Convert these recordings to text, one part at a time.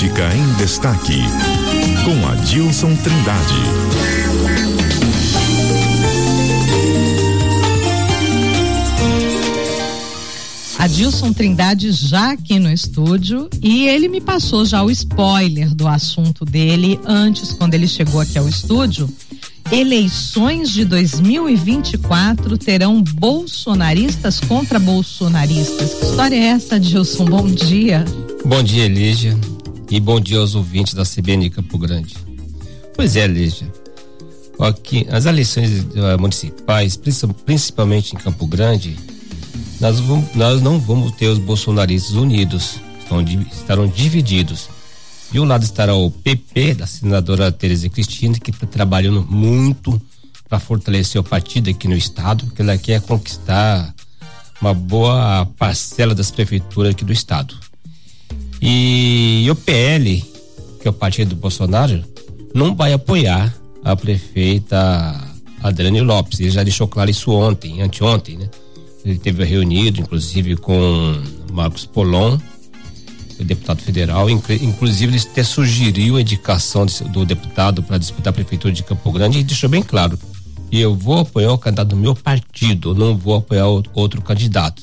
Política em Destaque, com Adilson Trindade. Adilson Trindade já aqui no estúdio e ele me passou já o spoiler do assunto dele antes, quando ele chegou aqui ao estúdio. Eleições de 2024 terão bolsonaristas contra bolsonaristas. Que história é essa, Adilson? Bom dia. Bom dia, Lígia. E bom dia aos ouvintes da CBN Campo Grande. Pois é, Lígia. Aqui, as eleições uh, municipais, principalmente em Campo Grande, nós, vamos, nós não vamos ter os bolsonaristas unidos, estão, estarão divididos. De um lado estará o PP, da senadora Tereza Cristina, que está trabalhando muito para fortalecer o partido aqui no estado, porque ela quer conquistar uma boa parcela das prefeituras aqui do estado. E, e o PL, que é o partido do Bolsonaro, não vai apoiar a prefeita Adriane Lopes. Ele já deixou claro isso ontem, anteontem, né? Ele teve reunido, inclusive, com Marcos Polon, deputado federal. Inclusive, ele até sugeriu a indicação do deputado para disputar a prefeitura de Campo Grande e deixou bem claro. E eu vou apoiar o candidato do meu partido, não vou apoiar outro candidato.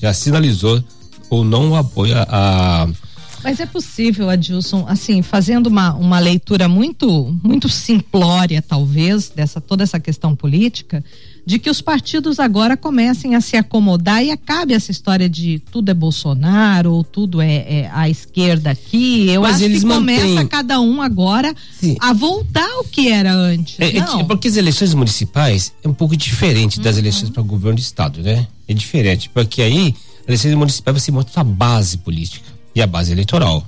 Já sinalizou ou não apoia a. Mas é possível, Adilson, assim, fazendo uma, uma leitura muito, muito simplória, talvez, dessa toda essa questão política, de que os partidos agora comecem a se acomodar e acabe essa história de tudo é Bolsonaro ou tudo é, é a esquerda aqui. Eu Mas acho que mantêm... começa cada um agora Sim. a voltar ao que era antes. É, é, porque as eleições municipais é um pouco diferente das uhum. eleições para o governo do estado, né? É diferente, porque aí a eleição municipal você monta a base política e a base eleitoral,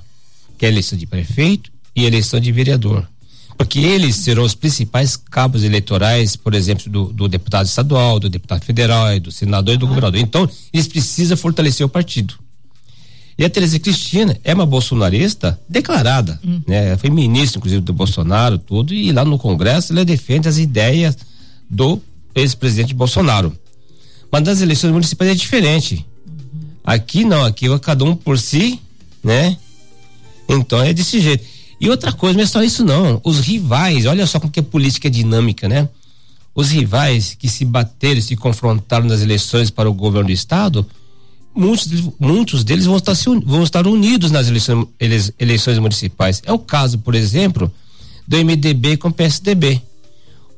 que é a eleição de prefeito e a eleição de vereador porque eles serão os principais cabos eleitorais, por exemplo, do, do deputado estadual, do deputado federal, do senador e do governador. Então, eles precisam fortalecer o partido. E a Tereza Cristina é uma bolsonarista declarada, hum. né? Foi ministra, inclusive, do Bolsonaro, tudo, e lá no Congresso ela defende as ideias do ex-presidente Bolsonaro. Mas das eleições municipais é diferente. Aqui não, aqui é cada um por si, né? Então é desse jeito. E outra coisa, não é só isso não. Os rivais, olha só como que a política é dinâmica, né? Os rivais que se bateram, se confrontaram nas eleições para o governo do estado, muitos, muitos deles vão estar, vão estar unidos nas eleições, eleições municipais. É o caso, por exemplo, do MDB com o PSDB.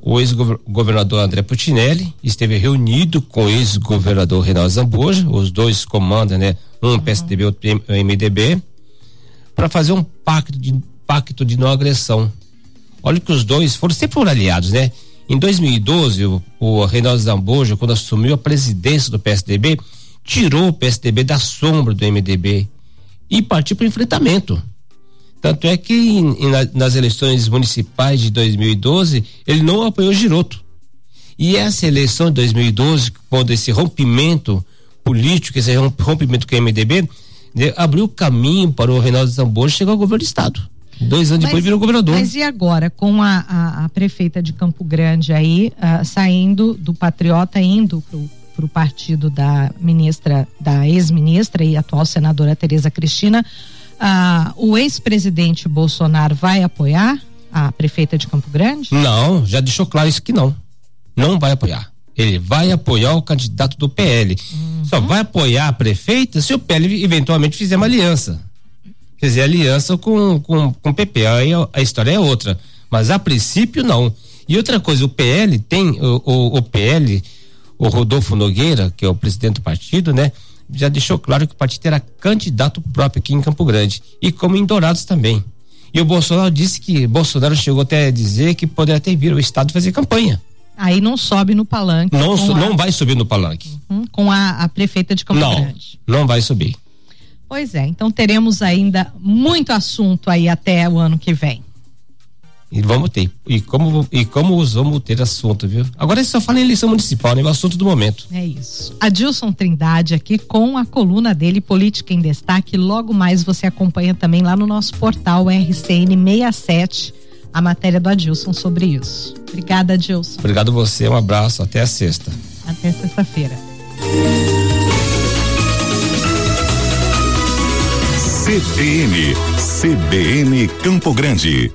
O ex-governador André Putinelli esteve reunido com o ex-governador Reinaldo Zamboja, os dois comandam, né? Um. PSDB, outro MDB, para fazer um pacto de pacto de não agressão. Olha que os dois foram sempre foram aliados, né? Em 2012, o, o Reinaldo Zamboja, quando assumiu a presidência do PSDB, tirou o PSDB da sombra do MDB e partiu para o enfrentamento. Tanto é que em, em, nas eleições municipais de 2012, ele não apoiou Giroto. E essa eleição de 2012, quando esse rompimento político, esse rompimento com o MDB, né, abriu caminho para o Reinaldo Zamboja chegar ao governo do Estado. Dois anos mas, depois virou governador. Mas e agora, com a, a, a prefeita de Campo Grande aí, uh, saindo do Patriota, indo para o partido da ministra, da ex-ministra e atual senadora Tereza Cristina, uh, o ex-presidente Bolsonaro vai apoiar a prefeita de Campo Grande? Não, já deixou claro isso que não. Não vai apoiar. Ele vai apoiar o candidato do PL. Uhum. Só vai apoiar a prefeita se o PL eventualmente fizer uma aliança fazer aliança com, com, com o PP. Aí a história é outra. Mas a princípio, não. E outra coisa, o PL tem, o, o, o PL, o Rodolfo Nogueira, que é o presidente do partido, né? Já deixou claro que o partido era candidato próprio aqui em Campo Grande. E como em Dourados também. E o Bolsonaro disse que Bolsonaro chegou até a dizer que poderia até vir o Estado fazer campanha. Aí não sobe no palanque. Não, não a... vai subir no palanque. Uhum, com a, a, prefeita de Campo não, Grande. Não vai subir. Pois é, então teremos ainda muito assunto aí até o ano que vem. E vamos ter. E como, e como vamos ter assunto, viu? Agora só fala em eleição municipal, né? O assunto do momento. É isso. Adilson Trindade aqui com a coluna dele, Política em Destaque. Logo mais você acompanha também lá no nosso portal RCN 67 a matéria do Adilson sobre isso. Obrigada, Adilson. Obrigado você, um abraço, até a sexta. Até sexta-feira. CBN, CBN Campo Grande.